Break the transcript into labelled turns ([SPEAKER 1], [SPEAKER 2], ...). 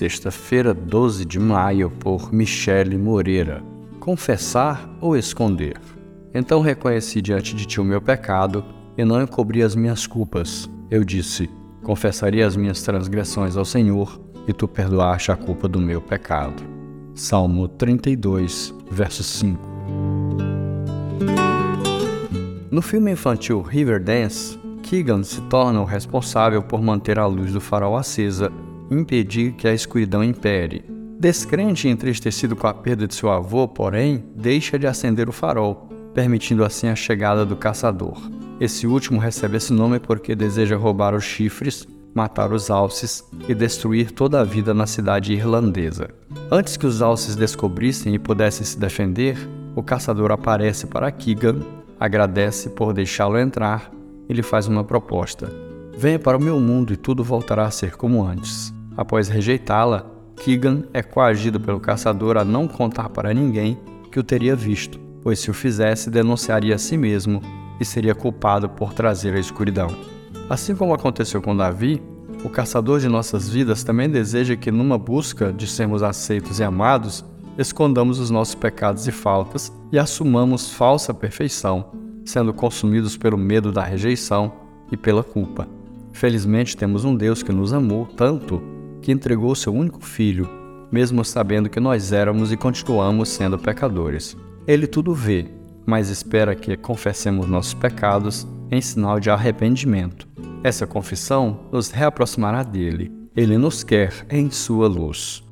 [SPEAKER 1] sexta-feira, 12 de maio, por Michele Moreira. Confessar ou esconder? Então reconheci diante de ti o meu pecado e não encobri as minhas culpas. Eu disse: Confessaria as minhas transgressões ao Senhor e tu perdoaste a culpa do meu pecado. Salmo 32, verso 5. No filme infantil Riverdance, Keegan se torna o responsável por manter a luz do farol acesa impedir que a escuridão impere. Descrente e entristecido com a perda de seu avô, porém, deixa de acender o farol, permitindo assim a chegada do caçador. Esse último recebe esse nome porque deseja roubar os chifres, matar os alces e destruir toda a vida na cidade irlandesa. Antes que os alces descobrissem e pudessem se defender, o caçador aparece para Keegan, agradece por deixá-lo entrar e lhe faz uma proposta. Venha para o meu mundo e tudo voltará a ser como antes. Após rejeitá-la, Keegan é coagido pelo caçador a não contar para ninguém que o teria visto, pois se o fizesse, denunciaria a si mesmo e seria culpado por trazer a escuridão. Assim como aconteceu com Davi, o caçador de nossas vidas também deseja que, numa busca de sermos aceitos e amados, escondamos os nossos pecados e faltas e assumamos falsa perfeição, sendo consumidos pelo medo da rejeição e pela culpa. Felizmente temos um Deus que nos amou tanto que entregou seu único filho, mesmo sabendo que nós éramos e continuamos sendo pecadores. Ele tudo vê, mas espera que confessemos nossos pecados em sinal de arrependimento. Essa confissão nos reaproximará dele. Ele nos quer em sua luz.